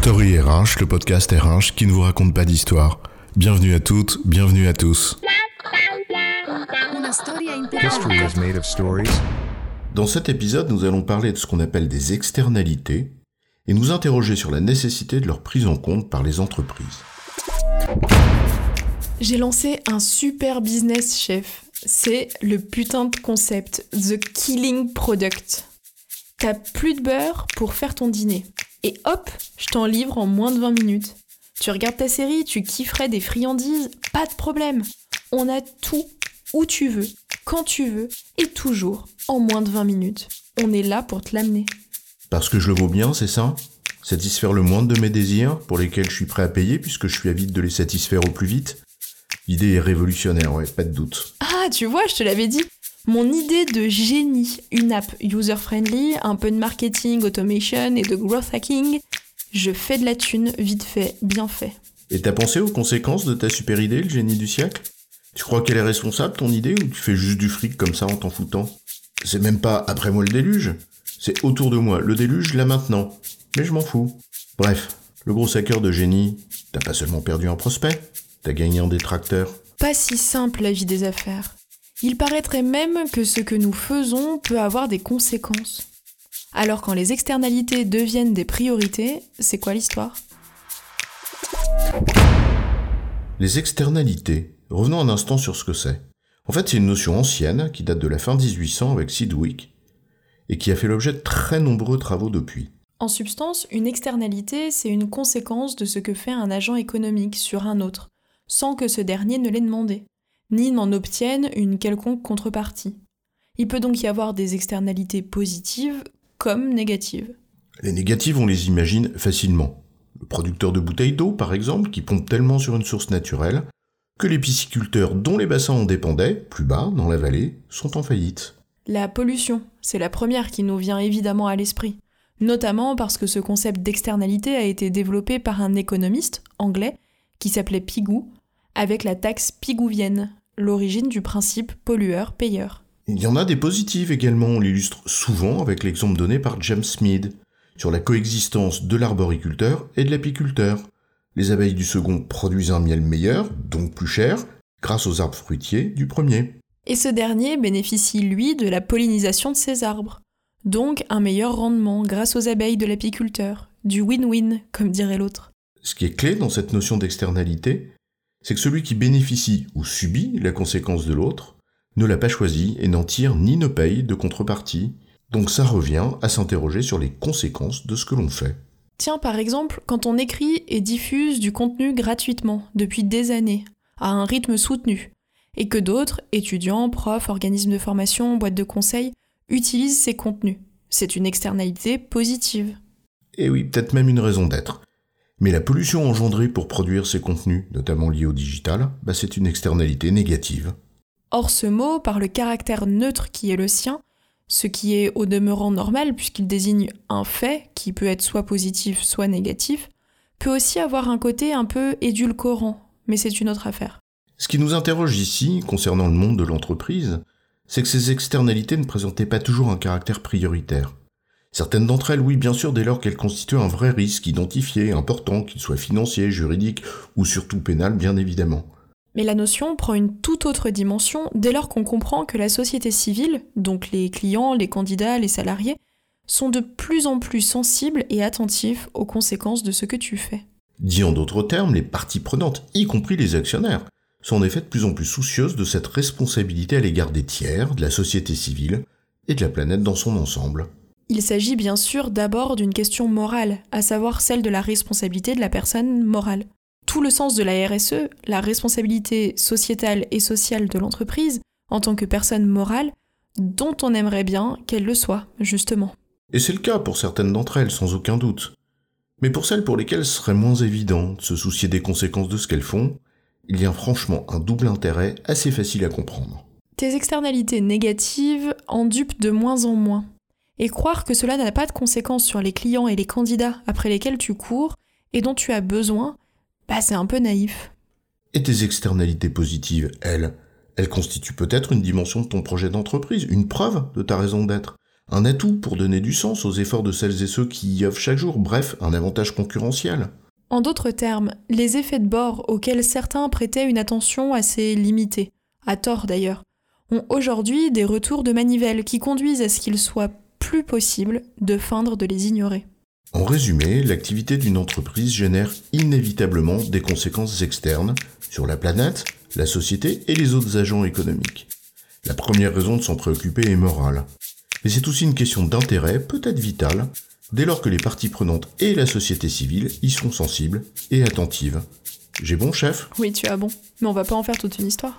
Story RH, le podcast RH qui ne vous raconte pas d'histoire. Bienvenue à toutes, bienvenue à tous. History is made of stories. Dans cet épisode, nous allons parler de ce qu'on appelle des externalités et nous interroger sur la nécessité de leur prise en compte par les entreprises. J'ai lancé un super business chef. C'est le putain de concept, The Killing Product. T'as plus de beurre pour faire ton dîner. Et hop, je t'en livre en moins de 20 minutes. Tu regardes ta série, tu kifferais des friandises, pas de problème. On a tout où tu veux, quand tu veux, et toujours en moins de 20 minutes. On est là pour te l'amener. Parce que je le vaux bien, c'est ça? Satisfaire le moindre de mes désirs, pour lesquels je suis prêt à payer puisque je suis avide de les satisfaire au plus vite? L'idée est révolutionnaire, ouais, pas de doute. Ah, tu vois, je te l'avais dit. Mon idée de génie, une app user-friendly, un peu de marketing, automation et de growth hacking, je fais de la thune, vite fait, bien fait. Et t'as pensé aux conséquences de ta super idée, le génie du siècle? Tu crois qu'elle est responsable, ton idée, ou tu fais juste du fric comme ça en t'en foutant? C'est même pas après moi le déluge, c'est autour de moi, le déluge là maintenant. Mais je m'en fous. Bref, le gros hacker de génie, t'as pas seulement perdu un prospect, t'as gagné un détracteur. Pas si simple la vie des affaires. Il paraîtrait même que ce que nous faisons peut avoir des conséquences. Alors quand les externalités deviennent des priorités, c'est quoi l'histoire? Les externalités. Revenons un instant sur ce que c'est. En fait, c'est une notion ancienne qui date de la fin 1800 avec Sidwick et qui a fait l'objet de très nombreux travaux depuis. En substance, une externalité, c'est une conséquence de ce que fait un agent économique sur un autre, sans que ce dernier ne l'ait demandé ni n'en obtiennent une quelconque contrepartie. Il peut donc y avoir des externalités positives comme négatives. Les négatives, on les imagine facilement. Le producteur de bouteilles d'eau, par exemple, qui pompe tellement sur une source naturelle que les pisciculteurs dont les bassins en dépendaient, plus bas, dans la vallée, sont en faillite. La pollution, c'est la première qui nous vient évidemment à l'esprit, notamment parce que ce concept d'externalité a été développé par un économiste anglais qui s'appelait Pigou, avec la taxe pigouvienne, l'origine du principe pollueur-payeur. Il y en a des positives également, on l'illustre souvent avec l'exemple donné par James Smith sur la coexistence de l'arboriculteur et de l'apiculteur. Les abeilles du second produisent un miel meilleur, donc plus cher, grâce aux arbres fruitiers du premier. Et ce dernier bénéficie, lui, de la pollinisation de ces arbres, donc un meilleur rendement grâce aux abeilles de l'apiculteur, du win-win, comme dirait l'autre. Ce qui est clé dans cette notion d'externalité, c'est que celui qui bénéficie ou subit la conséquence de l'autre ne l'a pas choisi et n'en tire ni ne paye de contrepartie. Donc ça revient à s'interroger sur les conséquences de ce que l'on fait. Tiens, par exemple, quand on écrit et diffuse du contenu gratuitement, depuis des années, à un rythme soutenu, et que d'autres, étudiants, profs, organismes de formation, boîtes de conseil, utilisent ces contenus. C'est une externalité positive. Et oui, peut-être même une raison d'être. Mais la pollution engendrée pour produire ces contenus, notamment liés au digital, bah c'est une externalité négative. Or ce mot, par le caractère neutre qui est le sien, ce qui est au demeurant normal puisqu'il désigne un fait qui peut être soit positif soit négatif, peut aussi avoir un côté un peu édulcorant, mais c'est une autre affaire. Ce qui nous interroge ici, concernant le monde de l'entreprise, c'est que ces externalités ne présentaient pas toujours un caractère prioritaire. Certaines d'entre elles, oui, bien sûr, dès lors qu'elles constituent un vrai risque identifié, important, qu'il soit financier, juridique ou surtout pénal, bien évidemment. Mais la notion prend une toute autre dimension dès lors qu'on comprend que la société civile, donc les clients, les candidats, les salariés, sont de plus en plus sensibles et attentifs aux conséquences de ce que tu fais. Dit en d'autres termes, les parties prenantes, y compris les actionnaires, sont en effet de plus en plus soucieuses de cette responsabilité à l'égard des tiers, de la société civile et de la planète dans son ensemble. Il s'agit bien sûr d'abord d'une question morale, à savoir celle de la responsabilité de la personne morale. Tout le sens de la RSE, la responsabilité sociétale et sociale de l'entreprise, en tant que personne morale, dont on aimerait bien qu'elle le soit, justement. Et c'est le cas pour certaines d'entre elles, sans aucun doute. Mais pour celles pour lesquelles ce serait moins évident de se soucier des conséquences de ce qu'elles font, il y a franchement un double intérêt assez facile à comprendre. Tes externalités négatives en dupent de moins en moins. Et croire que cela n'a pas de conséquences sur les clients et les candidats après lesquels tu cours et dont tu as besoin, bah c'est un peu naïf. Et tes externalités positives, elles, elles constituent peut-être une dimension de ton projet d'entreprise, une preuve de ta raison d'être. Un atout pour donner du sens aux efforts de celles et ceux qui y œuvrent chaque jour, bref, un avantage concurrentiel. En d'autres termes, les effets de bord auxquels certains prêtaient une attention assez limitée, à tort d'ailleurs, ont aujourd'hui des retours de manivelle qui conduisent à ce qu'il soit plus possible de feindre de les ignorer. En résumé, l'activité d'une entreprise génère inévitablement des conséquences externes sur la planète, la société et les autres agents économiques. La première raison de s'en préoccuper est morale. Mais c'est aussi une question d'intérêt, peut-être vitale, dès lors que les parties prenantes et la société civile y sont sensibles et attentives. J'ai bon, chef? Oui, tu as bon. Mais on va pas en faire toute une histoire.